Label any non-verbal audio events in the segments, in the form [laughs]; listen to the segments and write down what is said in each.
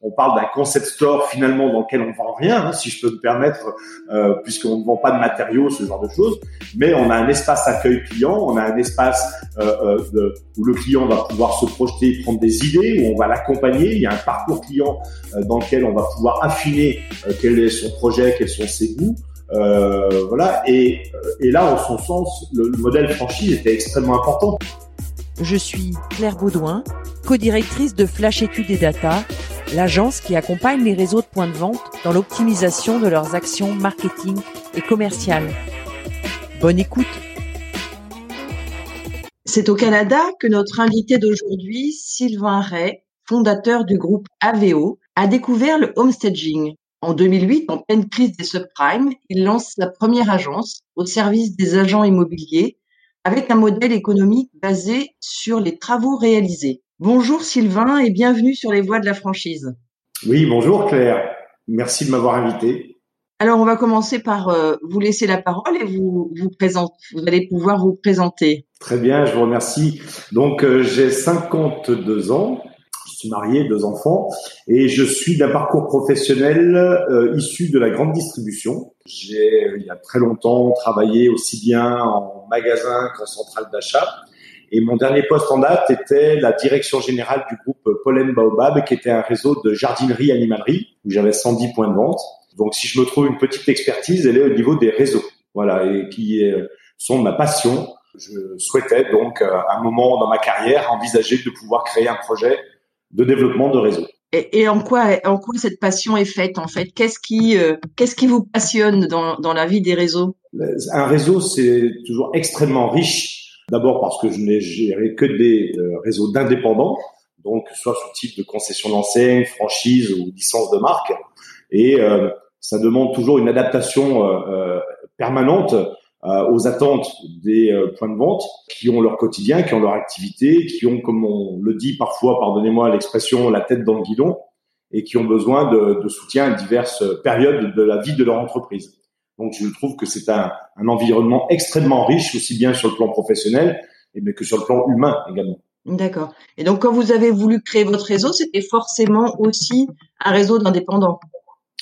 on parle d'un concept store finalement dans lequel on vend rien, hein, si je peux me permettre, euh, puisqu'on ne vend pas de matériaux, ce genre de choses. Mais on a un espace accueil client, on a un espace euh, euh où le client va pouvoir se projeter, prendre des idées, où on va l'accompagner. Il y a un parcours client euh, dans lequel on va pouvoir affiner euh, quel est son projet, quels sont ses goûts. voilà. Et, et là, en son sens, le, le modèle franchise était extrêmement important. Je suis Claire Baudouin, co-directrice de Flash Études et Data l'agence qui accompagne les réseaux de points de vente dans l'optimisation de leurs actions marketing et commerciales. Bonne écoute C'est au Canada que notre invité d'aujourd'hui, Sylvain Ray, fondateur du groupe AVO, a découvert le homestaging. En 2008, en pleine crise des subprimes, il lance sa première agence au service des agents immobiliers avec un modèle économique basé sur les travaux réalisés. Bonjour Sylvain et bienvenue sur les voies de la franchise. Oui, bonjour Claire. Merci de m'avoir invité. Alors on va commencer par euh, vous laisser la parole et vous vous. Vous allez pouvoir vous présenter. Très bien, je vous remercie. Donc euh, j'ai 52 ans, suis marié, deux enfants, et je suis d'un parcours professionnel euh, issu de la grande distribution. J'ai il y a très longtemps travaillé aussi bien en magasin qu'en centrale d'achat. Et mon dernier poste en date était la direction générale du groupe Pollen Baobab, qui était un réseau de jardinerie animalerie, où j'avais 110 points de vente. Donc, si je me trouve une petite expertise, elle est au niveau des réseaux. Voilà, et qui sont ma passion. Je souhaitais donc, à un moment dans ma carrière, envisager de pouvoir créer un projet de développement de réseau. Et, et en quoi, en quoi cette passion est faite en fait? Qu'est-ce qui, euh, qu'est-ce qui vous passionne dans, dans la vie des réseaux? Un réseau, c'est toujours extrêmement riche D'abord parce que je n'ai géré que des euh, réseaux d'indépendants, donc soit sous type de concession d'enseigne, franchise ou licence de marque. Et euh, ça demande toujours une adaptation euh, permanente aux attentes des points de vente qui ont leur quotidien, qui ont leur activité, qui ont, comme on le dit parfois, pardonnez-moi l'expression, la tête dans le guidon et qui ont besoin de, de soutien à diverses périodes de la vie de leur entreprise. Donc, je trouve que c'est un, un, environnement extrêmement riche, aussi bien sur le plan professionnel, mais que sur le plan humain également. D'accord. Et donc, quand vous avez voulu créer votre réseau, c'était forcément aussi un réseau d'indépendants?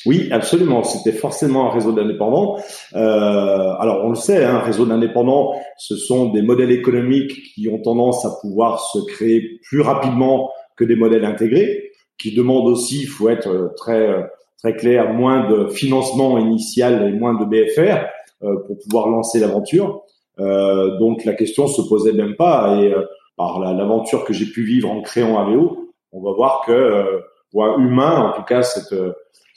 Oui, absolument. C'était forcément un réseau d'indépendants. Euh, alors, on le sait, un hein, réseau d'indépendants, ce sont des modèles économiques qui ont tendance à pouvoir se créer plus rapidement que des modèles intégrés, qui demandent aussi, il faut être très très clair, moins de financement initial et moins de BFR euh, pour pouvoir lancer l'aventure. Euh, donc la question se posait même pas. Et euh, par l'aventure que j'ai pu vivre en créant AVO, on va voir que euh, point humain, en tout cas, cette,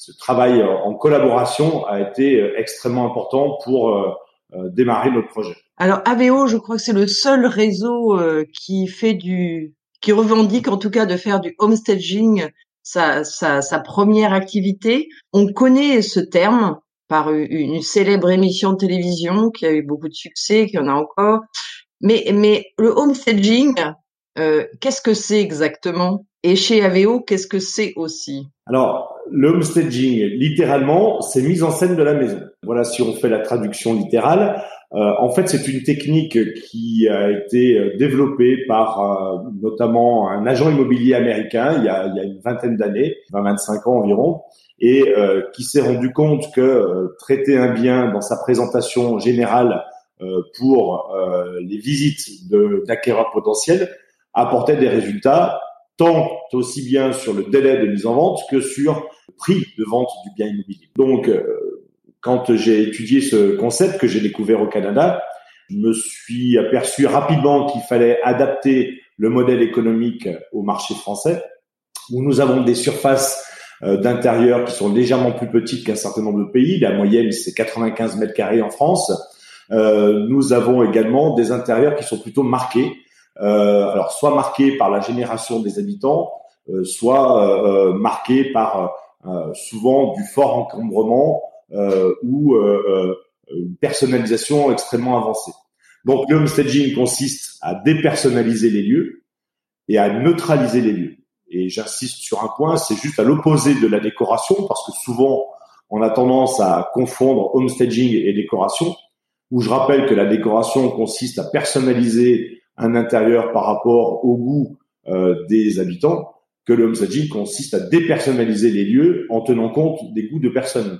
ce travail en collaboration a été extrêmement important pour démarrer notre projet. Alors AVO, je crois que c'est le seul réseau qui fait du qui revendique en tout cas de faire du homestaging sa, sa, sa première activité. On connaît ce terme par une célèbre émission de télévision qui a eu beaucoup de succès, qui en a encore. Mais, mais le homestaging, euh, qu'est-ce que c'est exactement? Et chez AVO, qu'est-ce que c'est aussi? Alors, le homestaging, littéralement, c'est mise en scène de la maison. Voilà, si on fait la traduction littérale. Euh, en fait, c'est une technique qui a été euh, développée par euh, notamment un agent immobilier américain il y a, il y a une vingtaine d'années, 20-25 ans environ, et qui s'est rendu compte que traiter un bien dans sa présentation générale pour les visites d'acquéreurs potentiels apportait des résultats tant aussi bien sur le délai de mise en vente que sur le prix de vente du bien immobilier. Donc, quand j'ai étudié ce concept que j'ai découvert au Canada, je me suis aperçu rapidement qu'il fallait adapter le modèle économique au marché français, où nous avons des surfaces euh, d'intérieur qui sont légèrement plus petites qu'un certain nombre de pays. La moyenne, c'est 95 mètres carrés en France. Euh, nous avons également des intérieurs qui sont plutôt marqués. Euh, alors, soit marqués par la génération des habitants, soit marqués par souvent du fort encombrement ou une personnalisation extrêmement avancée. Donc le homestaging consiste à dépersonnaliser les lieux et à neutraliser les lieux. Et j'insiste sur un point, c'est juste à l'opposé de la décoration, parce que souvent on a tendance à confondre homestaging et décoration, où je rappelle que la décoration consiste à personnaliser un intérieur par rapport au goût euh, des habitants, que le homestaging consiste à dépersonnaliser les lieux en tenant compte des goûts de personnes.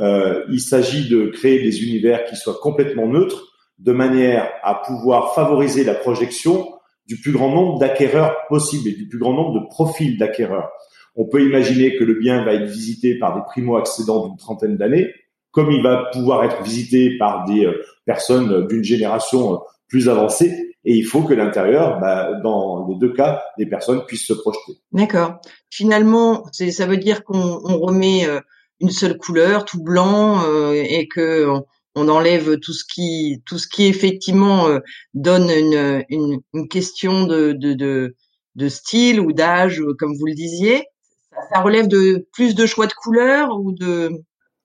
Euh, il s'agit de créer des univers qui soient complètement neutres, de manière à pouvoir favoriser la projection du plus grand nombre d'acquéreurs possibles et du plus grand nombre de profils d'acquéreurs. On peut imaginer que le bien va être visité par des primo-accédants d'une trentaine d'années, comme il va pouvoir être visité par des euh, personnes d'une génération euh, plus avancée, et il faut que l'intérieur, bah, dans les deux cas, les personnes puissent se projeter. D'accord. Finalement, ça veut dire qu'on remet euh, une seule couleur, tout blanc, et que on enlève tout ce qui tout ce qui effectivement euh, donne une, une, une, question de, de, de, de style ou d'âge, comme vous le disiez. Ça, relève de plus de choix de couleurs ou de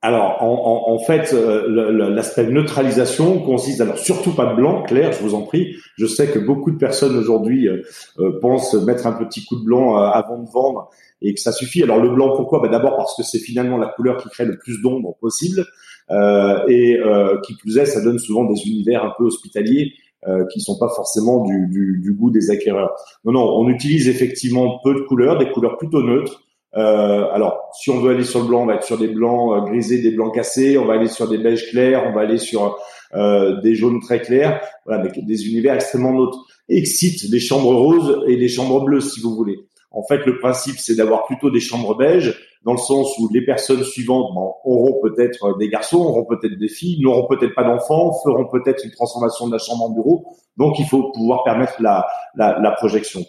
alors, en, en, fait, euh, l'aspect neutralisation consiste, alors surtout pas de blanc, clair, je vous en prie. Je sais que beaucoup de personnes aujourd'hui euh, pensent mettre un petit coup de blanc avant de vendre et que ça suffit. Alors le blanc, pourquoi? Bah, D'abord parce que c'est finalement la couleur qui crée le plus d'ombre possible. Euh, et euh, qui plus est, ça donne souvent des univers un peu hospitaliers euh, qui sont pas forcément du, du, du, goût des acquéreurs. Non, non, on utilise effectivement peu de couleurs, des couleurs plutôt neutres. Euh, alors, si on veut aller sur le blanc, on va être sur des blancs euh, grisés, des blancs cassés. On va aller sur des beiges clairs, on va aller sur euh, des jaunes très clairs. Voilà, avec des univers extrêmement neutres. Excite des chambres roses et des chambres bleues, si vous voulez. En fait, le principe, c'est d'avoir plutôt des chambres beiges dans le sens où les personnes suivantes auront peut-être des garçons, auront peut-être des filles, n'auront peut-être pas d'enfants, feront peut-être une transformation de la chambre en bureau. Donc, il faut pouvoir permettre la, la, la projection.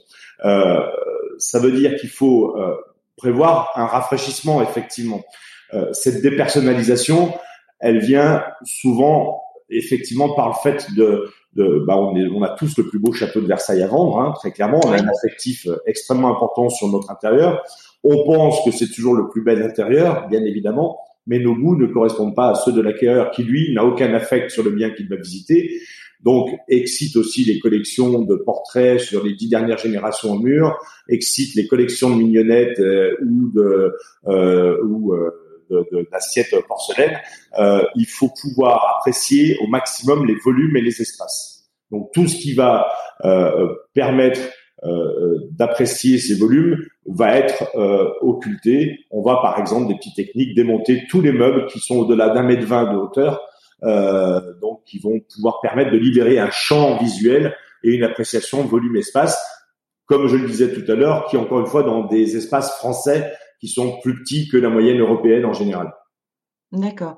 Euh, ça veut dire qu'il faut euh, prévoir un rafraîchissement, effectivement. Euh, cette dépersonnalisation, elle vient souvent effectivement par le fait de, de bah on, est, on, a tous le plus beau château de Versailles à vendre, hein, très clairement. On a un affectif extrêmement important sur notre intérieur. On pense que c'est toujours le plus bel intérieur, bien évidemment, mais nos goûts ne correspondent pas à ceux de l'acquéreur qui, lui, n'a aucun affect sur le bien qu'il va visiter. Donc, excite aussi les collections de portraits sur les dix dernières générations au mur, excite les collections de mignonnettes euh, ou de euh, ou euh, d'assiettes porcelaine. Euh, il faut pouvoir apprécier au maximum les volumes et les espaces. Donc, tout ce qui va euh, permettre d'apprécier ces volumes va être euh, occulté. On va par exemple des petites techniques démonter tous les meubles qui sont au-delà d'un mètre vingt de hauteur, euh, donc qui vont pouvoir permettre de libérer un champ visuel et une appréciation volume-espace, comme je le disais tout à l'heure, qui encore une fois dans des espaces français qui sont plus petits que la moyenne européenne en général. D'accord.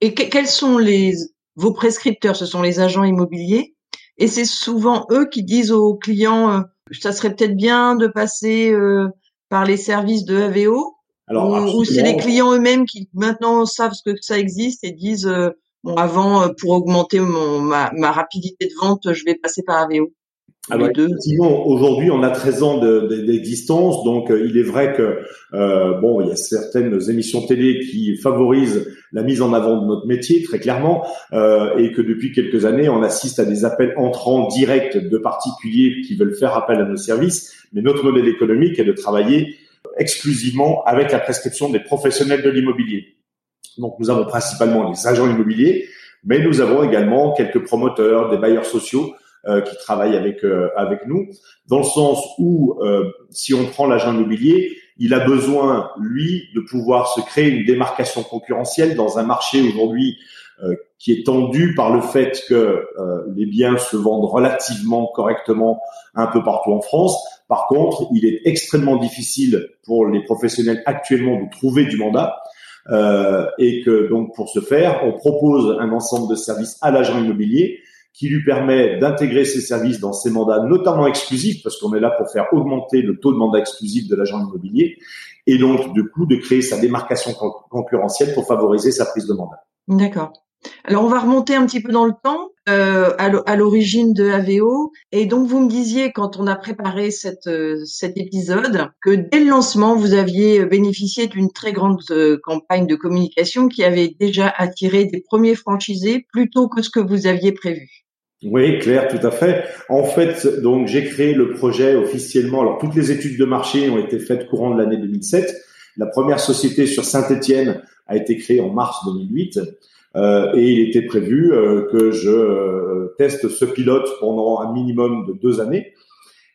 Et quels sont les vos prescripteurs? Ce sont les agents immobiliers, et c'est souvent eux qui disent aux clients ça serait peut-être bien de passer euh, par les services de AVO Alors, ou, c'est les clients eux-mêmes qui maintenant savent ce que ça existe et disent euh, bon avant euh, pour augmenter mon, ma, ma rapidité de vente je vais passer par AVO alors, effectivement, aujourd'hui, on a 13 ans d'existence, donc euh, il est vrai que euh, bon, il y a certaines émissions télé qui favorisent la mise en avant de notre métier, très clairement, euh, et que depuis quelques années, on assiste à des appels entrants directs de particuliers qui veulent faire appel à nos services. Mais notre modèle économique est de travailler exclusivement avec la prescription des professionnels de l'immobilier. Donc, nous avons principalement les agents immobiliers, mais nous avons également quelques promoteurs, des bailleurs sociaux qui travaille avec euh, avec nous, dans le sens où euh, si on prend l'agent immobilier, il a besoin lui de pouvoir se créer une démarcation concurrentielle dans un marché aujourd'hui qui est tendu par le fait que les biens se vendent relativement correctement un peu partout en France. Par contre, il est extrêmement difficile pour les professionnels actuellement de trouver du mandat. Euh, et que donc pour ce faire, on propose un ensemble de services à l'agent immobilier qui lui permet d'intégrer ses services dans ses mandats, notamment exclusifs, parce qu'on est là pour faire augmenter le taux de mandat exclusif de l'agent immobilier, et donc du coup de créer sa démarcation concurrentielle pour favoriser sa prise de mandat. D'accord. Alors on va remonter un petit peu dans le temps, euh, à l'origine de AVO. Et donc vous me disiez quand on a préparé euh, cet épisode que dès le lancement vous aviez bénéficié d'une très grande euh, campagne de communication qui avait déjà attiré des premiers franchisés plus tôt que ce que vous aviez prévu. Oui, Claire, tout à fait. En fait, donc j'ai créé le projet officiellement. Alors toutes les études de marché ont été faites courant de l'année 2007. La première société sur Saint-Étienne a été créée en mars 2008. Euh, et il était prévu euh, que je euh, teste ce pilote pendant un minimum de deux années.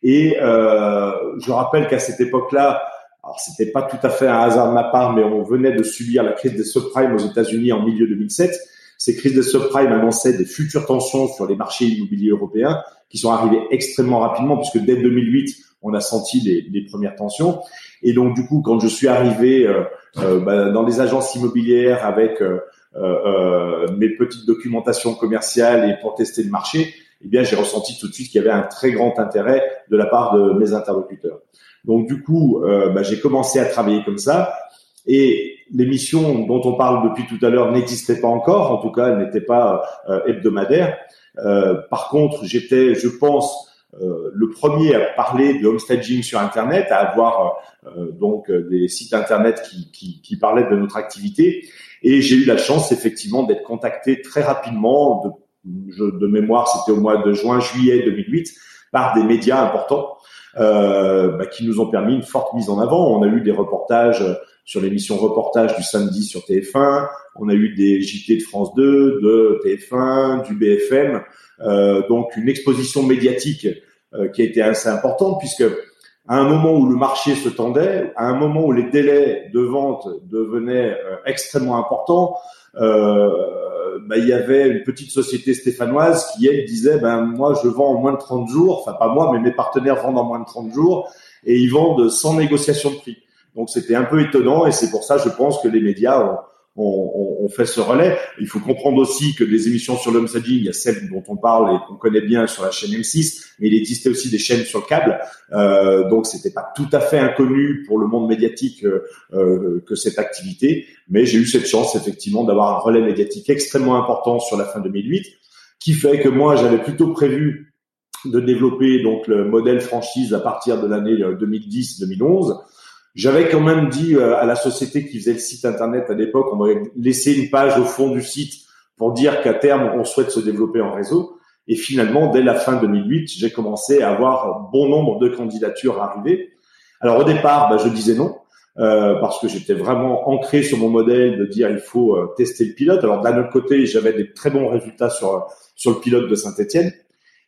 Et je rappelle qu'à cette époque-là, alors c'était pas tout à fait un hasard de ma part, mais on venait de subir la crise des subprimes aux États-Unis en milieu 2007. Ces crises des subprimes annonçaient des futures tensions sur les marchés immobiliers européens qui sont arrivées extrêmement rapidement puisque dès 2008, on a senti les, premières tensions. Et donc du coup, quand je suis arrivé euh, bah, dans les agences immobilières avec euh, euh, mes petites documentations commerciales et pour tester le marché, eh bien, j'ai ressenti tout de suite qu'il y avait un très grand intérêt de la part de mes interlocuteurs. Donc, du coup, euh, bah, j'ai commencé à travailler comme ça. Et l'émission dont on parle depuis tout à l'heure n'existait pas encore, en tout cas, elle n'était pas euh, hebdomadaire. Euh, par contre, j'étais, je pense, le premier à parler de homestaging sur Internet, à avoir donc des sites Internet qui, qui, qui parlaient de notre activité. Et j'ai eu la chance effectivement d'être contacté très rapidement, de, de mémoire c'était au mois de juin-juillet 2008, par des médias importants euh, bah, qui nous ont permis une forte mise en avant. On a eu des reportages sur l'émission reportage du samedi sur TF1, on a eu des JT de France 2, de TF1, du BFM, euh, donc une exposition médiatique euh, qui a été assez importante puisque à un moment où le marché se tendait, à un moment où les délais de vente devenaient euh, extrêmement importants, euh, bah, il y avait une petite société stéphanoise qui elle disait ben moi je vends en moins de 30 jours, enfin pas moi mais mes partenaires vendent en moins de 30 jours et ils vendent sans négociation de prix. Donc c'était un peu étonnant et c'est pour ça je pense que les médias ont, on, on, fait ce relais. Il faut comprendre aussi que des émissions sur l'homestaging, il y a celle dont on parle et qu'on connaît bien sur la chaîne M6, mais il existait aussi des chaînes sur le câble. Euh, donc c'était pas tout à fait inconnu pour le monde médiatique euh, euh, que cette activité, mais j'ai eu cette chance effectivement d'avoir un relais médiatique extrêmement important sur la fin 2008, qui fait que moi j'avais plutôt prévu de développer donc le modèle franchise à partir de l'année 2010-2011. J'avais quand même dit euh, à la société qui faisait le site internet à l'époque, on va laisser une page au fond du site pour dire qu'à terme, on souhaite se développer en réseau. Et finalement, dès la fin 2008, j'ai commencé à avoir bon nombre de candidatures arriver. Alors au départ, bah, je disais non. Euh, parce que j'étais vraiment ancré sur mon modèle de dire il faut euh, tester le pilote. Alors d'un autre côté, j'avais des très bons résultats sur sur le pilote de Saint-Étienne.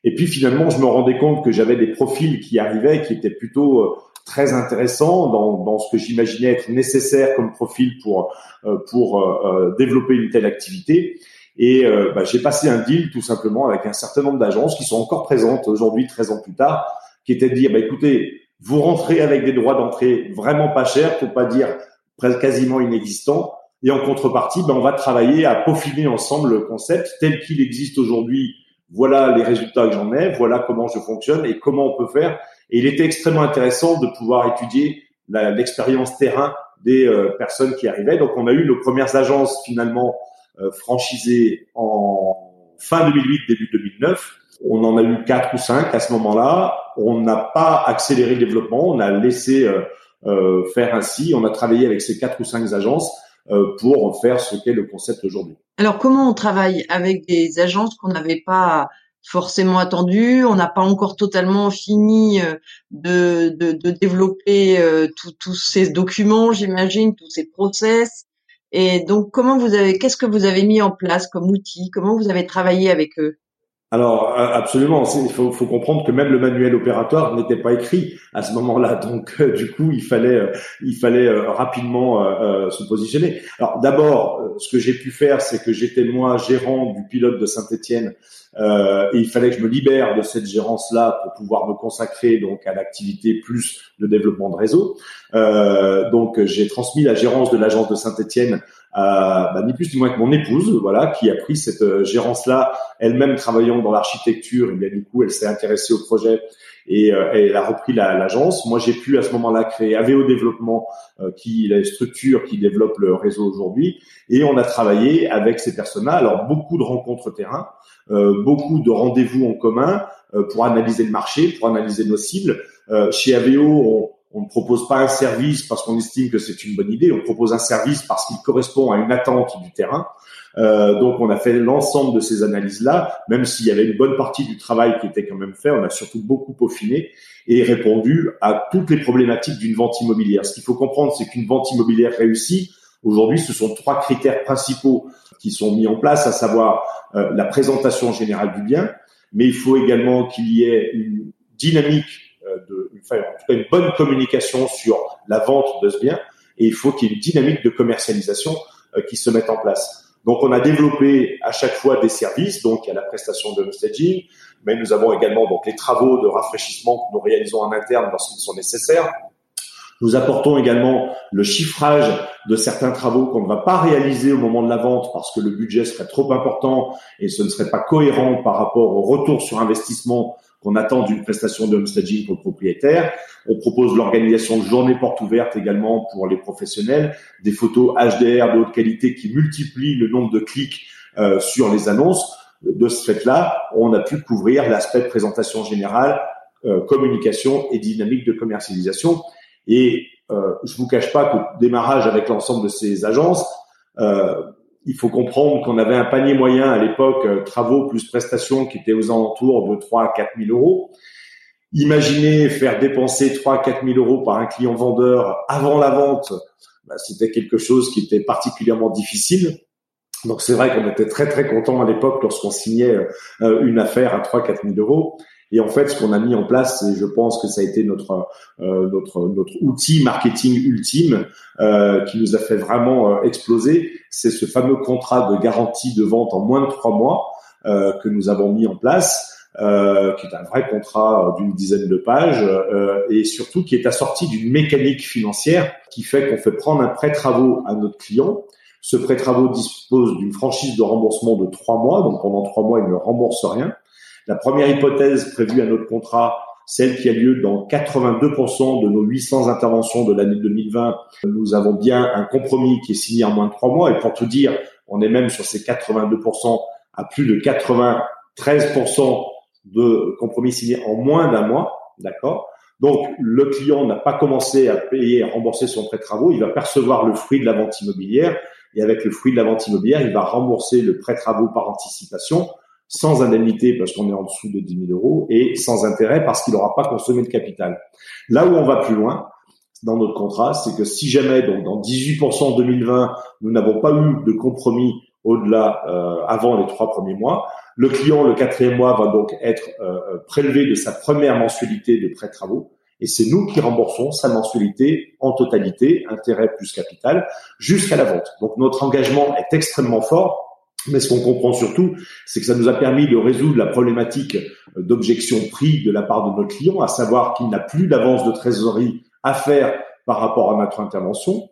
Et puis finalement, je me rendais compte que j'avais des profils qui arrivaient qui étaient plutôt euh, très intéressant dans, dans ce que j'imaginais être nécessaire comme profil pour euh, pour euh, euh, développer une telle activité. Et bah, j'ai passé un deal tout simplement avec un certain nombre d'agences qui sont encore présentes aujourd'hui, 13 ans plus tard, qui était de dire, bah, écoutez, vous rentrez avec des droits d'entrée vraiment pas chers, pour pas dire quasiment inexistants, et en contrepartie, bah, on va travailler à peaufiner ensemble le concept tel qu'il existe aujourd'hui. Voilà les résultats que j'en ai, voilà comment je fonctionne et comment on peut faire et il était extrêmement intéressant de pouvoir étudier l'expérience terrain des euh, personnes qui arrivaient. Donc, on a eu nos premières agences finalement euh, franchisées en fin 2008, début 2009. On en a eu quatre ou cinq à ce moment-là. On n'a pas accéléré le développement. On a laissé euh, faire ainsi. On a travaillé avec ces quatre ou cinq agences pour faire ce qu'est le concept aujourd'hui. Alors, comment on travaille avec des agences qu'on n'avait pas forcément attendu. On n'a pas encore totalement fini euh, de, de, développer euh, tous ces documents, j'imagine, tous ces process. Et donc, comment vous avez, qu'est-ce que vous avez mis en place comme outil? Comment vous avez travaillé avec eux? Alors absolument, il faut, faut, comprendre que même le manuel opératoire n'était pas écrit à ce moment-là, [laughs] donc euh, du coup il fallait euh, il fallait euh, rapidement se positionner. Alors d'abord, ce que j'ai pu faire, c'est que j'étais moi gérant du pilote de Saint-Étienne et il fallait que je me libère de cette gérance-là pour pouvoir me consacrer donc à l'activité plus de développement de réseau. donc j'ai transmis la gérance de l'agence de Saint-Étienne bah, ni plus ni moins que mon épouse, voilà, qui a pris cette euh, gérance-là, elle-même travaillant dans l'architecture. Et bien du coup, elle s'est intéressée au projet et, elle a repris l'agence. Moi, j'ai pu à ce moment-là créer AVO Développement, qui est la structure qui développe le réseau aujourd'hui, et on a travaillé avec ces personnes-là. Alors beaucoup de rencontres terrain, beaucoup de rendez-vous en commun pour analyser le marché, pour analyser nos cibles. chez AVO, on, ne propose pas un service parce qu'on estime que c'est une bonne idée. On propose un service parce qu'il correspond à une attente du terrain. Euh, donc, on a fait l'ensemble de ces analyses-là, même s'il y avait une bonne partie du travail qui était quand même fait. On a surtout beaucoup peaufiné et répondu à toutes les problématiques d'une vente immobilière. Ce qu'il faut comprendre, c'est qu'une vente immobilière réussie, aujourd'hui, ce sont trois critères principaux qui sont mis en place, à savoir euh, la présentation générale du bien, mais il faut également qu'il y ait une dynamique enfin, en tout cas une bonne communication sur la vente de ce bien, et il faut qu'il y ait une dynamique de commercialisation euh, qui se mette en place. Donc, on a développé à chaque fois des services. Donc, il y a la prestation de staging, mais nous avons également donc les travaux de rafraîchissement que nous réalisons en interne lorsqu'ils sont nécessaires. Nous apportons également le chiffrage de certains travaux qu'on ne va pas réaliser au moment de la vente parce que le budget serait trop important et ce ne serait pas cohérent par rapport au retour sur investissement qu'on attend d'une prestation de homestaging pour le propriétaire. On propose l'organisation de journées portes ouvertes également pour les professionnels, des photos HDR de haute qualité qui multiplient le nombre de clics euh, sur les annonces. De ce fait-là, on a pu couvrir l'aspect présentation générale, euh, communication et dynamique de commercialisation. Et euh, je vous cache pas qu'au démarrage avec l'ensemble de ces agences, euh, il faut comprendre qu'on avait un panier moyen à l'époque, euh, travaux plus prestations, qui était aux alentours de 3 à 4 000 euros. Imaginez faire dépenser 3 à 4 000 euros par un client vendeur avant la vente, bah, c'était quelque chose qui était particulièrement difficile. Donc c'est vrai qu'on était très très content à l'époque lorsqu'on signait euh, une affaire à 3 4 000 euros. Et en fait, ce qu'on a mis en place, et je pense que ça a été notre euh, notre notre outil marketing ultime euh, qui nous a fait vraiment euh, exploser, c'est ce fameux contrat de garantie de vente en moins de trois mois euh, que nous avons mis en place. Euh, qui est un vrai contrat d'une dizaine de pages euh, et surtout qui est assorti d'une mécanique financière qui fait qu'on fait prendre un prêt travaux à notre client. Ce prêt travaux dispose d'une franchise de remboursement de trois mois, donc pendant trois mois il ne rembourse rien. La première hypothèse prévue à notre contrat, celle qui a lieu dans 82% de nos 800 interventions de l'année 2020, nous avons bien un compromis qui est signé en moins de trois mois. Et pour tout dire, on est même sur ces 82% à plus de 93% de compromis signés en moins d'un mois. D'accord? Donc, le client n'a pas commencé à payer, à rembourser son prêt travaux. Il va percevoir le fruit de la vente immobilière. Et avec le fruit de la vente immobilière, il va rembourser le prêt travaux par anticipation sans indemnité parce qu'on est en dessous de 10 000 euros et sans intérêt parce qu'il n'aura pas consommé de capital. Là où on va plus loin dans notre contrat, c'est que si jamais, donc dans 18% en 2020, nous n'avons pas eu de compromis au-delà euh, avant les trois premiers mois, le client, le quatrième mois, va donc être euh, euh, prélevé de sa première mensualité de prêt travaux. Et c'est nous qui remboursons sa mensualité en totalité, intérêt plus capital, jusqu'à la vente. Donc notre engagement est extrêmement fort mais ce qu'on comprend surtout, c'est que ça nous a permis de résoudre la problématique d'objection prix de la part de notre client, à savoir qu'il n'a plus d'avance de trésorerie à faire par rapport à notre intervention.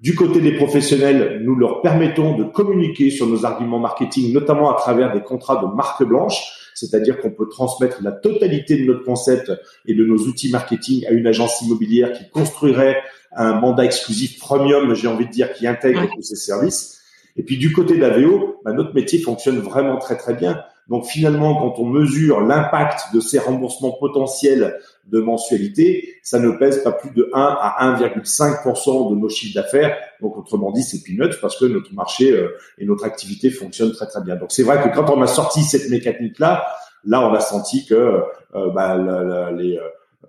Du côté des professionnels, nous leur permettons de communiquer sur nos arguments marketing, notamment à travers des contrats de marque blanche, c'est-à-dire qu'on peut transmettre la totalité de notre concept et de nos outils marketing à une agence immobilière qui construirait un mandat exclusif premium, j'ai envie de dire, qui intègre tous ces services. Et puis du côté d'Aveo, bah, notre métier fonctionne vraiment très très bien. Donc finalement, quand on mesure l'impact de ces remboursements potentiels de mensualité, ça ne pèse pas plus de 1 à 1,5% de nos chiffres d'affaires. Donc autrement dit, c'est peanuts parce que notre marché euh, et notre activité fonctionnent très très bien. Donc c'est vrai que quand on a sorti cette mécanique-là, là on a senti que euh, bah, les, euh,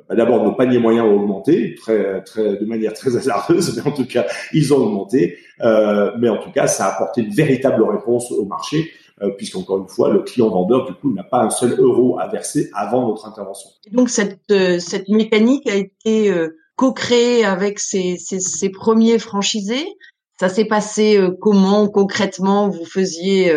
bah, d'abord nos paniers moyens ont augmenté très, très, de manière très hasardeuse, [laughs] mais en tout cas ils ont augmenté. Euh, mais en tout cas, ça a apporté une véritable réponse au marché, euh, puisqu'encore une fois, le client vendeur du coup n'a pas un seul euro à verser avant notre intervention. donc cette euh, cette mécanique a été euh, co-créée avec ces, ces, ces premiers franchisés. Ça s'est passé comment concrètement Vous faisiez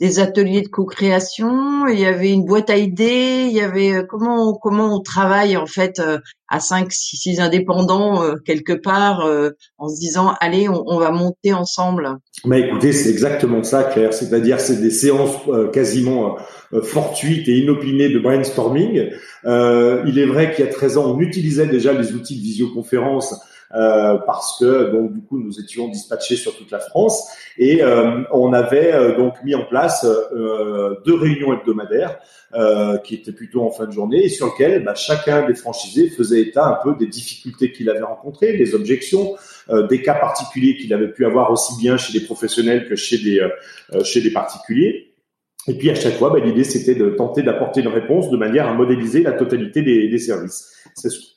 des ateliers de co-création, il y avait une boîte à idées, il y avait euh, comment comment on travaille en fait euh, à 5 6 indépendants euh, quelque part en se disant allez on, va monter ensemble. Mais écoutez, c'est exactement ça Claire, c'est-à-dire c'est des séances quasiment fortuites et inopinées de brainstorming. il est vrai qu'il y a 13 ans, on utilisait déjà les outils de visioconférence euh, parce que donc du coup nous étions dispatchés sur toute la France et euh, on avait euh, donc mis en place deux réunions hebdomadaires qui étaient plutôt en fin de journée et sur lesquelles bah, chacun des franchisés faisait état un peu des difficultés qu'il avait rencontrées, des objections, des cas particuliers qu'il avait pu avoir aussi bien chez des professionnels que chez des chez des particuliers. Et puis à chaque fois, bah, l'idée c'était de tenter d'apporter une réponse de manière à modéliser la totalité des, des services.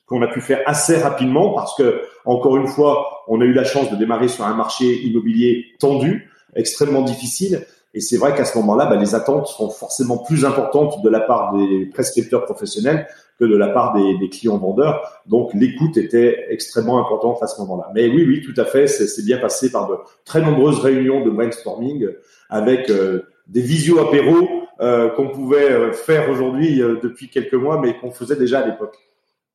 Qu'on a pu faire assez rapidement parce que, encore une fois, on a eu la chance de démarrer sur un marché immobilier tendu, extrêmement difficile. Et c'est vrai qu'à ce moment-là, bah, les attentes sont forcément plus importantes de la part des prescripteurs professionnels que de la part des, des clients vendeurs. Donc l'écoute était extrêmement importante à ce moment-là. Mais oui, oui, tout à fait, c'est bien passé par de très nombreuses réunions de brainstorming avec euh, des visio apéros euh, qu'on pouvait euh, faire aujourd'hui depuis quelques mois, mais qu'on faisait déjà à l'époque.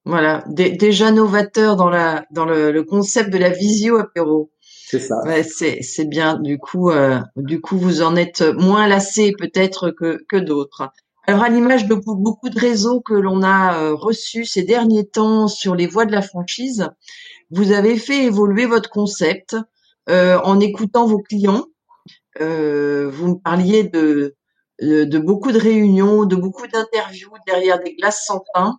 Voilà, déjà novateur dans la dans le, le, concept de la visio apéro. C'est ça. Ouais, c'est bien. Du coup, euh, du coup, vous en êtes moins lassé peut-être que que d'autres. Alors, à l'image de beaucoup de réseaux que l'on a euh, reçus ces derniers temps sur les voies de la franchise, vous avez fait évoluer votre concept euh, en écoutant vos clients. Euh, vous me parliez de, de, de beaucoup de réunions, de beaucoup d'interviews derrière des glaces sans pain.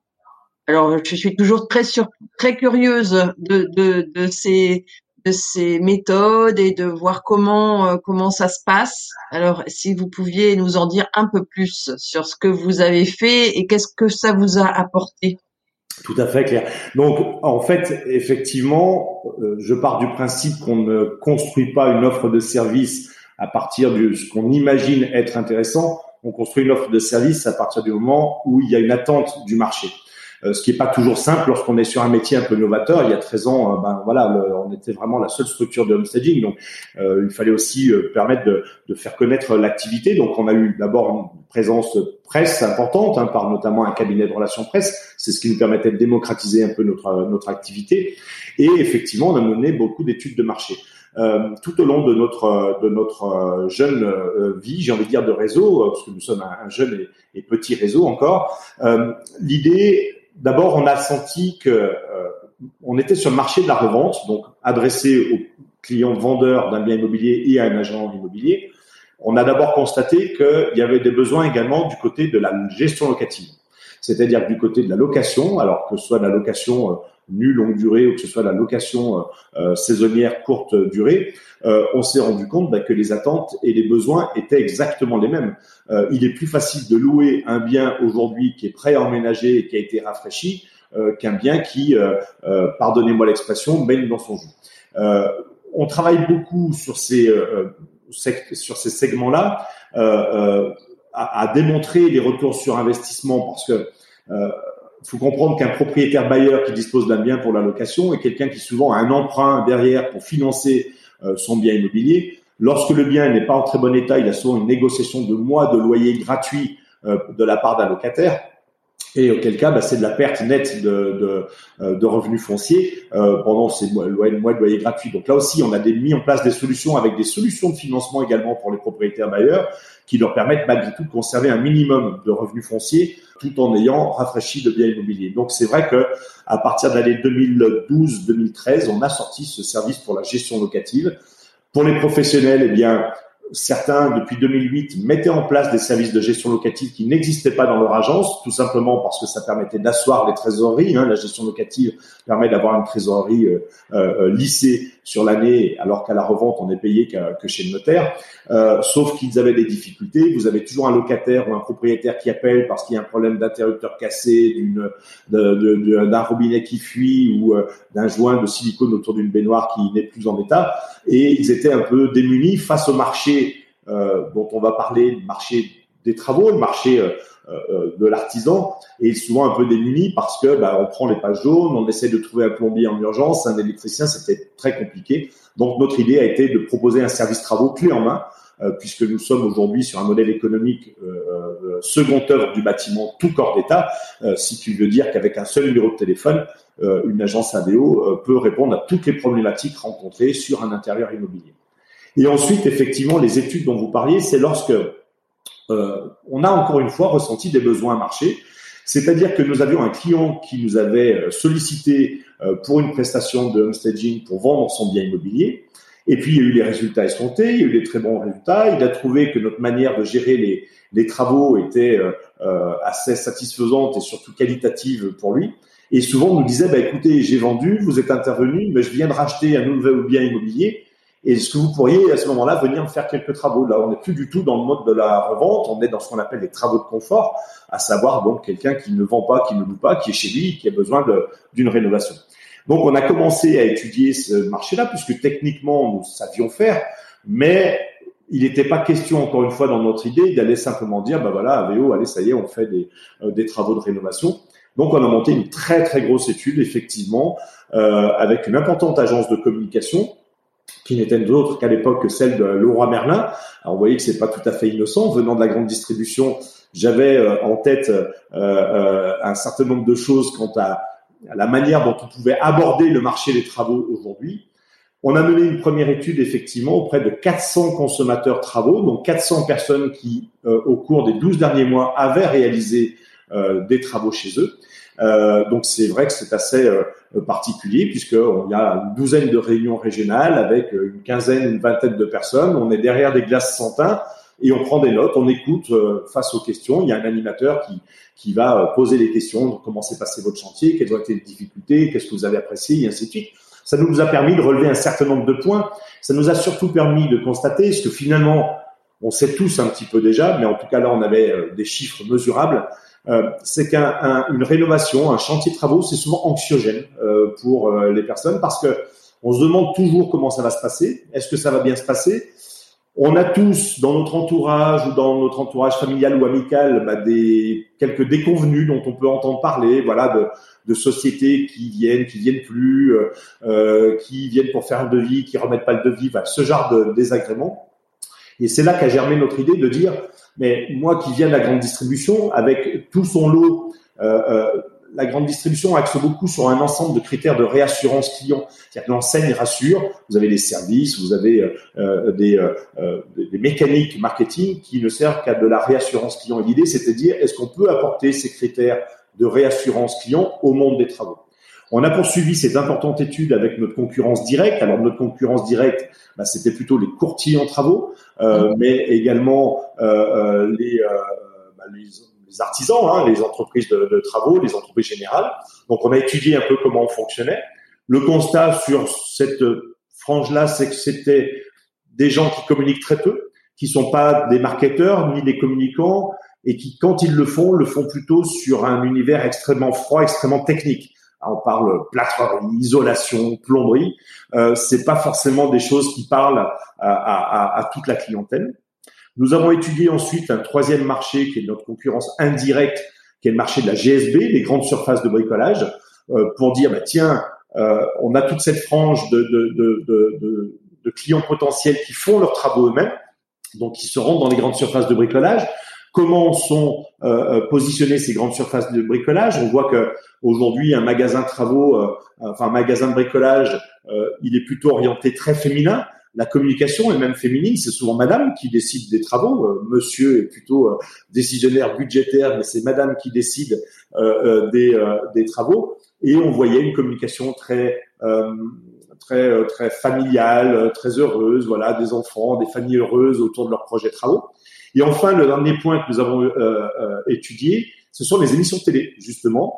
Alors, je suis toujours très curieuse de ces méthodes et de voir comment euh, comment ça se passe. Alors, si vous pouviez nous en dire un peu plus sur ce que vous avez fait et qu'est-ce que ça vous a apporté. Tout à fait clair. Donc, en fait, effectivement, euh, je pars du principe qu'on ne construit pas une offre de service à partir de ce qu'on imagine être intéressant. On construit une offre de service à partir du moment où il y a une attente du marché. Euh, ce qui est pas toujours simple lorsqu'on est sur un métier un peu novateur. Il y a 13 ans, euh, ben voilà, on était vraiment la seule structure de homestaging, donc euh, il fallait aussi permettre de, de, faire connaître l'activité. Donc on a eu d'abord une présence presse importante, hein, par notamment un cabinet de relations presse. C'est ce qui nous permettait de démocratiser un peu notre notre activité. Et effectivement, on a mené beaucoup d'études de marché. Euh, tout au long de notre de notre jeune vie, j'ai envie de dire de réseau, parce que nous sommes un, jeune et, et, petit réseau encore. Euh, L'idée D'abord, on a senti que euh, on était sur le marché de la revente, donc adressé aux clients vendeurs d'un bien immobilier et à un agent immobilier. On a d'abord constaté qu'il y avait des besoins également du côté de la gestion locative, c'est-à-dire du côté de la location, alors que ce soit la location euh, nue longue durée ou que ce soit la location euh, saisonnière courte durée, on s'est rendu compte bah, que les attentes et les besoins étaient exactement les mêmes. il est plus facile de louer un bien aujourd'hui qui est prêt à emménager et qui a été rafraîchi qu'un bien qui, pardonnez-moi l'expression, baigne dans son jus. on travaille beaucoup sur ces sur ces segments-là à, à, démontrer les retours sur investissement parce que faut comprendre qu'un propriétaire bailleur qui dispose d'un bien pour la location est quelqu'un qui souvent a un emprunt derrière pour financer euh, son bien immobilier. Lorsque le bien n'est pas en très bon état, il a souvent une négociation de mois de loyer gratuit euh, de la part d'un locataire. Et auquel cas, bah, c'est de la perte nette de, euh, revenus fonciers pendant ces mois, de loyer gratuit. Donc là aussi, on a mis en place des solutions avec des solutions de financement également pour les propriétaires bailleurs qui leur permettent malgré tout de conserver un minimum de revenus fonciers tout en ayant rafraîchi le bien immobilier. Donc c'est vrai que à partir de l'année 2012-2013, on a sorti ce service pour la gestion locative. Pour les professionnels, eh bien, certains, depuis 2008, mettaient en place des services de gestion locative qui n'existaient pas dans leur agence, tout simplement parce que ça permettait d'asseoir les trésoreries. Hein. La gestion locative permet d'avoir une trésorerie euh, euh, lissée sur l'année, alors qu'à la revente, on est payé que, chez le notaire. Euh, sauf qu'ils avaient des difficultés. Vous avez toujours un locataire ou un propriétaire qui appelle parce qu'il y a un problème d'interrupteur cassé, d'un robinet qui fuit ou euh, d'un joint de silicone autour d'une baignoire qui n'est plus en état. Et ils étaient un peu démunis face au marché euh, dont on va parler, le marché des travaux, le marché euh, euh, de l'artisan et souvent un peu démuni parce que bah, on prend les pages jaunes, on essaie de trouver un plombier en urgence, un électricien, c'était très compliqué. Donc notre idée a été de proposer un service travaux clé en main puisque nous sommes aujourd'hui sur un modèle économique second œuvre du bâtiment tout corps d'État, si tu veux dire qu'avec un seul numéro de téléphone, une agence ADO peut répondre à toutes les problématiques rencontrées sur un intérieur immobilier. Et ensuite, effectivement, les études dont vous parliez, c'est lorsque on a encore une fois ressenti des besoins marché, c'est-à-dire que nous avions un client qui nous avait sollicité pour une prestation de homestaging pour vendre son bien immobilier. Et puis, il y a eu les résultats escomptés, il y a eu des très bons résultats. Il a trouvé que notre manière de gérer les, les travaux était euh, assez satisfaisante et surtout qualitative pour lui. Et souvent, on nous disait, bah, écoutez, j'ai vendu, vous êtes intervenu, mais je viens de racheter un nouveau bien immobilier. Est-ce que vous pourriez à ce moment-là venir faire quelques travaux? Là, on n'est plus du tout dans le mode de la revente, on est dans ce qu'on appelle les travaux de confort, à savoir donc quelqu'un qui ne vend pas, qui ne loue pas, qui est chez lui, qui a besoin d'une rénovation. Donc, on a commencé à étudier ce marché-là, puisque techniquement, nous savions faire, mais il n'était pas question, encore une fois, dans notre idée, d'aller simplement dire, bah voilà, AVO, allez, ça y est, on fait des, euh, des travaux de rénovation. Donc, on a monté une très, très grosse étude, effectivement, euh, avec une importante agence de communication, qui n'était d'autre qu'à l'époque que celle de Leroy Merlin. Alors, vous voyez que c'est pas tout à fait innocent. Venant de la grande distribution, j'avais euh, en tête euh, un certain nombre de choses quant à la manière dont on pouvait aborder le marché des travaux aujourd'hui. On a mené une première étude effectivement auprès de 400 consommateurs travaux, donc 400 personnes qui, euh, au cours des 12 derniers mois, avaient réalisé euh, des travaux chez eux. Euh, donc c'est vrai que c'est assez euh, particulier puisqu'il y a une douzaine de réunions régionales avec une quinzaine, une vingtaine de personnes. On est derrière des glaces sans et on prend des notes, on écoute face aux questions. Il y a un animateur qui, qui va euh, poser des questions, comment s'est passé votre chantier, quelles ont été les difficultés, qu'est-ce que vous avez apprécié, et ainsi de suite. Ça nous a permis de relever un certain nombre de points. Ça nous a surtout permis de constater ce que finalement, on sait tous un petit peu déjà, mais en tout cas là, on avait euh, des chiffres mesurables. Euh, c'est qu'une rénovation, un chantier de travaux, c'est souvent anxiogène euh, pour euh, les personnes parce que on se demande toujours comment ça va se passer. Est-ce que ça va bien se passer? On a tous dans notre entourage ou dans notre entourage familial ou amical bah, des quelques déconvenus dont on peut entendre parler, voilà, de, sociétés qui viennent, qui viennent plus, qui viennent pour faire un devis, qui remettent pas le devis, voilà, ce genre de désagréments. Et c'est là qu'a germé notre idée de dire, mais moi qui viens de la grande distribution, avec tout son lot euh, euh la grande distribution axe beaucoup sur un ensemble de critères de réassurance client. C'est-à-dire que l'enseigne rassure, vous avez des services, vous avez euh, des, des, mécaniques marketing qui ne servent qu'à de la réassurance client. Et l'idée, c'est de dire, est-ce qu'on peut apporter ces critères de réassurance client au monde des travaux? On a poursuivi cette importante étude avec notre concurrence directe. Alors notre concurrence directe, bah, c'était plutôt les courtiers en travaux, euh, mais également euh, les, bah, les les artisans, hein, les entreprises de, travaux, les entreprises générales. Donc, on a étudié un peu comment on fonctionnait. Le constat sur cette frange-là, c'est que c'était des gens qui communiquent très peu, qui sont pas des marketeurs ni des communicants, et qui, quand ils le font, le font plutôt sur un univers extrêmement froid, extrêmement technique. On parle plâtrerie, isolation, plomberie. Euh, c'est pas forcément des choses qui parlent à toute la clientèle. Nous avons étudié ensuite un troisième marché qui est notre concurrence indirecte, qui est le marché de la GSB, les grandes surfaces de bricolage, euh, pour dire, bah, tiens, euh, on a toute cette frange de, de, de, de, clients potentiels qui font leurs travaux eux-mêmes, donc qui se rendent dans les grandes surfaces de bricolage. Comment sont euh, positionnées ces grandes surfaces de bricolage On voit que aujourd'hui, un magasin de travaux, enfin un magasin de bricolage, il est plutôt orienté très féminin la communication est même féminine, c'est souvent madame qui décide des travaux. Euh, monsieur est plutôt euh, décisionnaire budgétaire, mais c'est madame qui décide euh, des, des, travaux. Et on voyait une communication très très très familiale, très heureuse, voilà, des enfants, des familles heureuses autour de leurs projets travaux. Et enfin, le dernier point que nous avons étudié, ce sont les émissions télé, justement.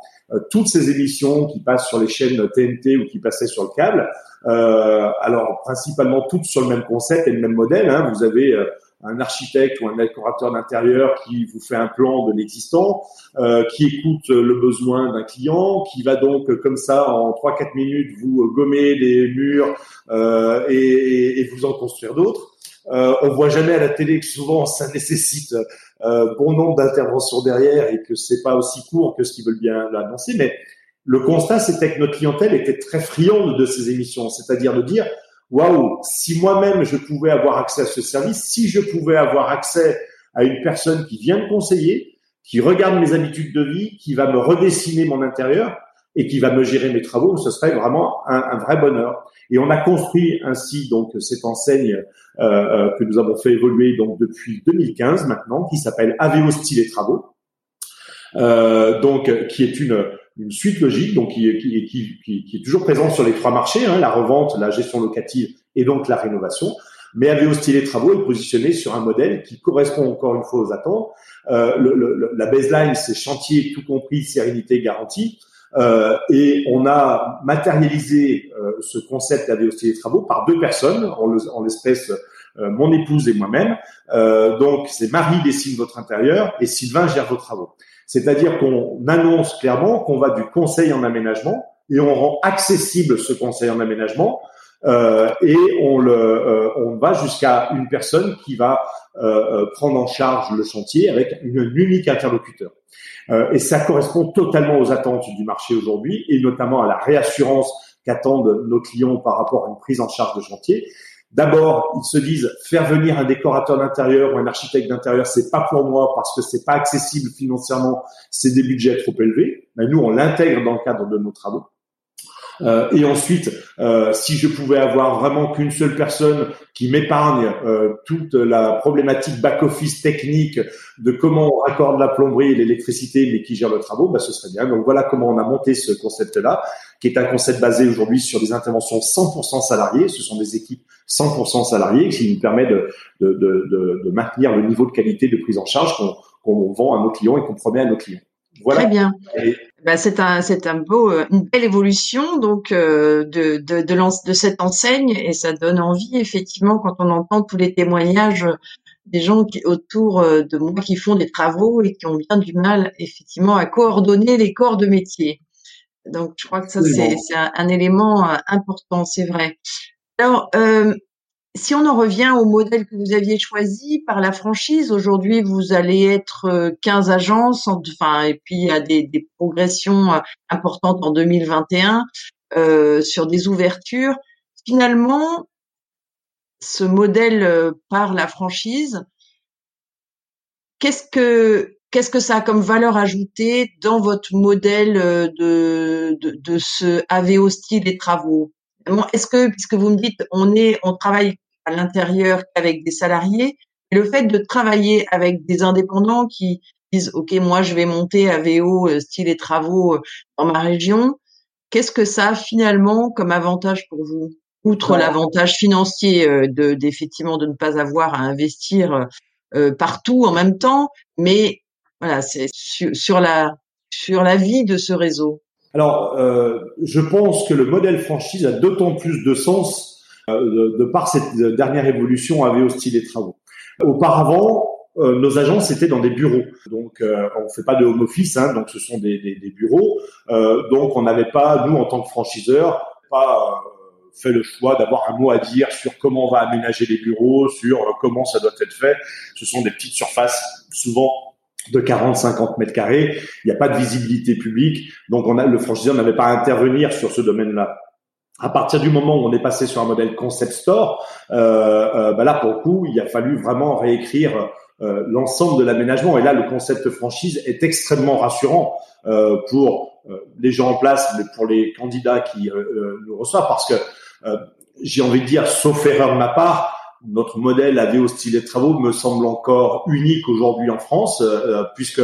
toutes ces émissions qui passent sur les chaînes TNT ou qui passaient sur le câble, euh, alors principalement toutes sur le même concept et le même modèle. Hein. Vous avez euh, un architecte ou un décorateur d'intérieur qui vous fait un plan de l'existant, euh, qui écoute le besoin d'un client, qui va donc comme ça en 3-4 minutes vous gommer les murs euh, et, et, vous en construire d'autres. Euh, on voit jamais à la télé que souvent ça [laughs] nécessite euh, bon nombre d'interventions derrière et que c'est pas aussi court que ce qu'ils veulent bien l'annoncer, mais le constat, c'était que notre clientèle était très friande de ces émissions, c'est-à-dire de dire, waouh, si moi-même je pouvais avoir accès à ce service, si je pouvais avoir accès à une personne qui vient me conseiller, qui regarde mes habitudes de vie, qui va me redessiner mon intérieur et qui va me gérer mes travaux, ce serait vraiment un, vrai bonheur. Et on a construit ainsi donc cette enseigne euh, euh que nous avons fait évoluer donc depuis 2015 maintenant, qui s'appelle Aveo Style et Travaux, euh, donc qui est une une suite logique, donc qui, qui, qui, qui, est toujours présente sur les trois marchés, hein, la revente, la gestion locative et donc la rénovation. Mais Aveo Style et Travaux est positionné sur un modèle qui correspond encore une fois aux attentes. Euh, le, le, la baseline, c'est chantier tout compris, sérénité garantie. Euh, et on a matérialisé euh, ce concept d'Aveo Style et Travaux par deux personnes, en l'espèce euh, mon épouse et moi-même. Euh, donc c'est Marie dessine votre intérieur et Sylvain gère vos travaux. C'est-à-dire qu'on annonce clairement qu'on va du conseil en aménagement et on rend accessible ce conseil en aménagement euh, et on le euh, on va jusqu'à une personne qui va euh, prendre en charge le chantier avec une, unique interlocuteur. et ça correspond totalement aux attentes du marché aujourd'hui et notamment à la réassurance qu'attendent nos clients par rapport à une prise en charge de chantier. D'abord, ils se disent faire venir un décorateur d'intérieur ou un architecte d'intérieur, c'est pas pour moi parce que c'est pas accessible financièrement, c'est des budgets trop élevés. Mais nous, on l'intègre dans le cadre de nos travaux. Euh, et ensuite, euh, si je pouvais avoir vraiment qu'une seule personne qui m'épargne euh, toute la problématique back-office technique de comment on raccorde la plomberie et l'électricité, mais qui gère le travaux, bah, ce serait bien. Donc voilà comment on a monté ce concept-là, qui est un concept basé aujourd'hui sur des interventions 100% salariées. Ce sont des équipes 100% salariées qui nous permet de, de, de, de, maintenir le niveau de qualité de prise en charge qu'on vend à nos clients et qu'on promet à nos clients. Voilà. Très bien. Bah, c'est un, c'est un beau, euh, une belle évolution donc euh, de, de, de, de, cette enseigne et ça donne envie effectivement quand on entend tous les témoignages des gens qui, autour euh, de moi qui font des travaux et qui ont bien du mal effectivement à coordonner les corps de métier. Donc je crois que ça c'est, c'est un, un, élément important, c'est vrai. Alors euh, si on en revient au modèle que vous aviez choisi par la franchise, aujourd'hui vous allez être 15 euh, agences, enfin et puis il y a des, des progressions euh, importantes en 2021 euh, sur des ouvertures. Finalement, ce modèle euh, par la franchise, qu'est-ce que qu'est-ce que ça a comme valeur ajoutée dans votre modèle de, de, de ce AVO style des travaux? Est-ce que, puisque vous me dites, on est, on travaille à l'intérieur qu'avec des salariés, le fait de travailler avec des indépendants qui disent, OK, moi, je vais monter à VO euh, style et travaux euh, dans ma région, qu'est-ce que ça a finalement comme avantage pour vous? Outre l'avantage financier euh, de, d'effectivement de ne pas avoir à investir partout en même temps, mais voilà, c'est sur, sur la sur la vie de ce réseau. Alors, euh, je pense que le modèle franchise a d'autant plus de sens euh, de, par cette dernière évolution avait au style des travaux. Auparavant, euh, nos agences étaient dans des bureaux, donc euh, on ne fait pas de home office, hein, donc ce sont des, des, des bureaux. donc on n'avait pas, nous en tant que franchiseurs, pas fait le choix d'avoir un mot à dire sur comment on va aménager les bureaux, sur comment ça doit être fait. Ce sont des petites surfaces, souvent de 40, 50 mètres carrés. Il n'y a pas de visibilité publique. Donc, on a, le franchiseur n'avait pas à intervenir sur ce domaine-là. À partir du moment où on est passé sur un modèle concept store, euh, euh, bah là, pour le coup, il a fallu vraiment réécrire euh, l'ensemble de l'aménagement. Et là, le concept franchise est extrêmement rassurant euh, pour euh, les gens en place, mais pour les candidats qui euh, nous reçoivent, parce que j'ai envie de dire, sauf erreur de ma part, notre modèle AVO style de travaux me semble encore unique aujourd'hui en France, euh, puisque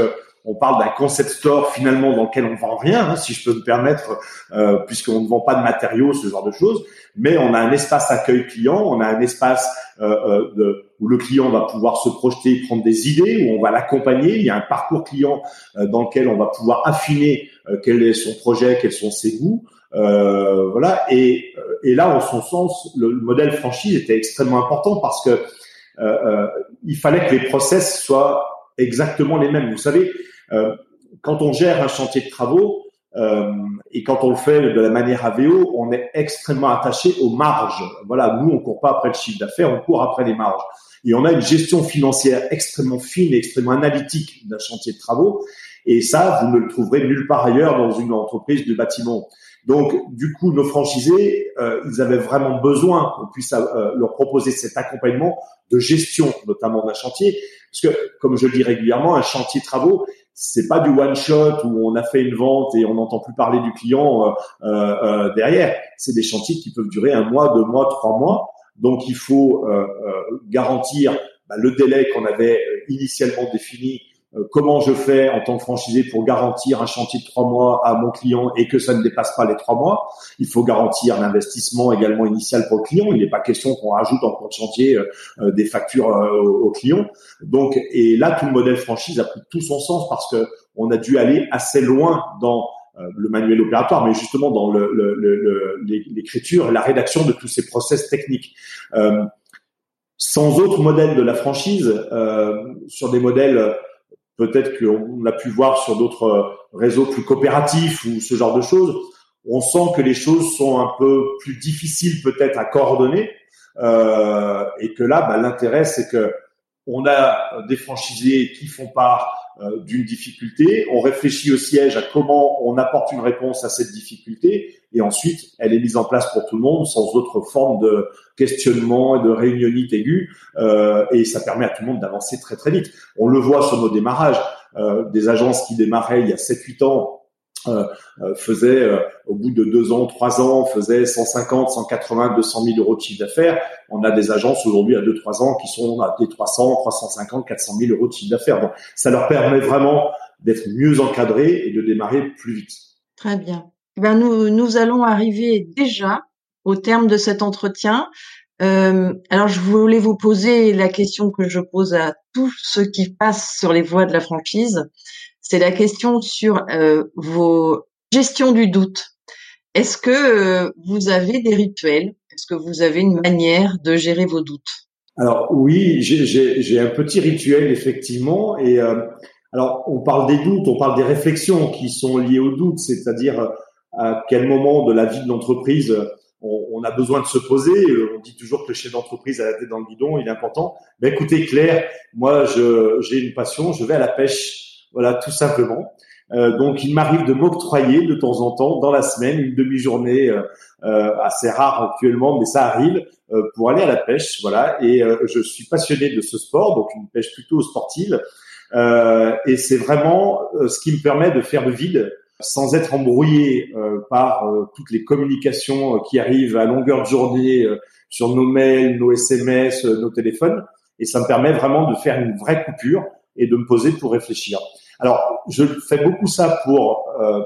on parle d'un concept store finalement dans lequel on vend rien, hein, si je peux me permettre, euh, puisqu'on ne vend pas de matériaux, ce genre de choses. Mais on a un espace accueil client, on a un espace euh, euh où le client va pouvoir se projeter, prendre des idées, où on va l'accompagner. Il y a un parcours client euh, dans lequel on va pouvoir affiner quel est son projet, quels sont ses goûts. Euh, voilà. Et, et, là, en son sens, le, modèle franchise était extrêmement important parce que euh, euh, il fallait que les process soient exactement les mêmes. Vous savez, euh, quand on gère un chantier de travaux euh, et quand on le fait de la manière AVO, on est extrêmement attaché aux marges. Voilà, nous, on court pas après le chiffre d'affaires, on court après les marges. Et on a une gestion financière extrêmement fine et extrêmement analytique d'un chantier de travaux. Et ça, vous ne le trouverez nulle part ailleurs dans une entreprise de bâtiment. Donc, du coup, nos franchisés, euh, ils avaient vraiment besoin qu'on puisse euh, leur proposer cet accompagnement de gestion, notamment d'un chantier, parce que, comme je le dis régulièrement, un chantier travaux, c'est pas du one shot où on a fait une vente et on n'entend plus parler du client euh, derrière. C'est des chantiers qui peuvent durer un mois, deux mois, trois mois. Donc, il faut garantir bah, le délai qu'on avait initialement défini euh, comment je fais en tant que franchisé pour garantir un chantier de trois mois à mon client et que ça ne dépasse pas les trois mois? Il faut garantir l'investissement également initial pour le client. Il n'est pas question qu'on rajoute en compte chantier euh, euh, des factures au, client. Donc, et là, tout le modèle franchise a pris tout son sens parce que on a dû aller assez loin dans le manuel opératoire, mais justement dans l'écriture, le, la rédaction de tous ces process techniques. sans autre modèle de la franchise, sur des modèles peut-être qu'on a pu voir sur d'autres euh, réseaux plus coopératifs ou ce genre de choses, on sent que les choses sont un peu plus difficiles peut-être à coordonner euh, et que là, bah, l'intérêt c'est que on a des franchisés qui font part euh, d'une difficulté, on réfléchit au siège à comment on apporte une réponse à cette difficulté, et ensuite elle est mise en place pour tout le monde sans autre forme de questionnement et de réunionnite aiguë, euh, et ça permet à tout le monde d'avancer très très vite. On le voit sur nos démarrages, euh, des agences qui démarraient il y a 7-8 ans faisait euh, au bout de deux ans, trois ans, faisait 150, 180, 200 000 euros de chiffre d'affaires. On a des agences aujourd'hui à deux, trois ans qui sont à des 300, 350, 400 000 euros de chiffre d'affaires. Donc, ça leur permet vraiment d'être mieux encadrés et de démarrer plus vite. Très bien. Eh ben nous, nous allons arriver déjà au terme de cet entretien. Euh, alors, je voulais vous poser la question que je pose à tous ceux qui passent sur les voies de la franchise c'est la question sur euh, vos gestions du doute. Est-ce que euh, vous avez des rituels? Est-ce que vous avez une manière de gérer vos doutes? Alors oui, j'ai un petit rituel effectivement. Et euh, alors on parle des doutes, on parle des réflexions qui sont liées aux doutes, c'est-à-dire à quel moment de la vie de l'entreprise on, a besoin de se poser. On dit toujours que le chef d'entreprise a la tête dans le guidon, il est important. Mais écoutez Claire, moi j'ai une passion, je vais à la pêche voilà, tout simplement. Euh, donc, il m'arrive de m'octroyer de temps en temps, dans la semaine, une demi-journée euh, euh assez rare actuellement, mais ça arrive, euh, pour aller à la pêche. Voilà, et euh, je suis passionné de ce sport, donc une pêche plutôt sportive. et c'est vraiment ce qui me permet de faire le vide sans être embrouillé par toutes les communications qui arrivent à longueur de journée sur nos mails, nos SMS, nos téléphones. Et ça me permet vraiment de faire une vraie coupure et de me poser pour réfléchir. Alors, je fais beaucoup ça pour euh,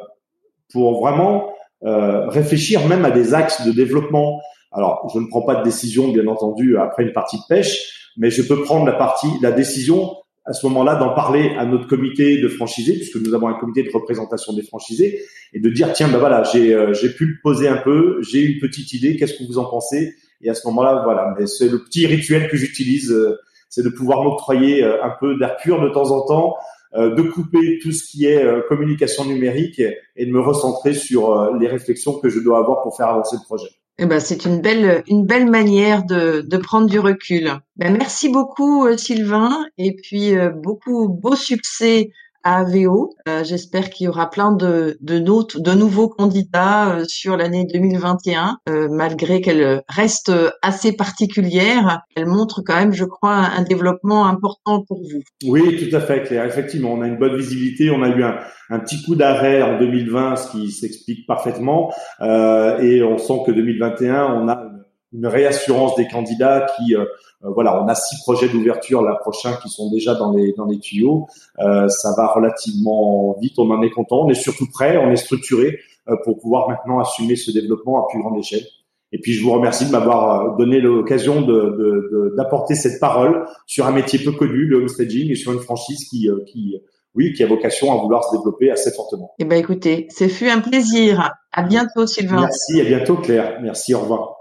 pour vraiment euh, réfléchir même à des axes de développement. Alors, je ne prends pas de décision, bien entendu, après une partie de pêche, mais je peux prendre la partie, la décision à ce moment-là d'en parler à notre comité de franchisés, puisque nous avons un comité de représentation des franchisés, et de dire tiens ben voilà j'ai euh, j'ai pu le poser un peu, j'ai une petite idée, qu'est-ce que vous en pensez? Et à ce moment-là voilà, mais c'est le petit rituel que j'utilise euh, c'est de pouvoir m'octroyer euh, un peu d'air pur de temps en temps, euh, de couper tout ce qui est euh, communication numérique et de me recentrer sur les réflexions que je dois avoir pour faire avancer le projet. Eh ben, c'est une belle, une belle manière de, de prendre du recul. Ben, merci beaucoup, Sylvain, et puis beaucoup beau succès AVO. Euh, j'espère qu'il y aura plein de, de, de nouveaux candidats euh, sur l'année 2021, euh, malgré qu'elle reste assez particulière. Elle montre quand même, je crois, un, développement important pour vous. Oui, tout à fait, Claire. Effectivement, on a une bonne visibilité. On a eu un, un petit coup d'arrêt en 2020, ce qui s'explique parfaitement. et on sent que 2021, on a une réassurance des candidats qui euh, voilà, on a six projets d'ouverture la prochaine qui sont déjà dans les dans les tuyaux. Euh, ça va relativement vite, on en est content, on est surtout prêt, on est structuré euh, pour pouvoir maintenant assumer ce développement à plus grande échelle. Et puis je vous remercie de m'avoir donné l'occasion de, d'apporter cette parole sur un métier peu connu, le homestaging, et sur une franchise qui, qui, oui, qui a vocation à vouloir se développer assez fortement. Eh ben écoutez, ce fut un plaisir. À bientôt, Sylvain. Merci, à bientôt, Claire. Merci, au revoir.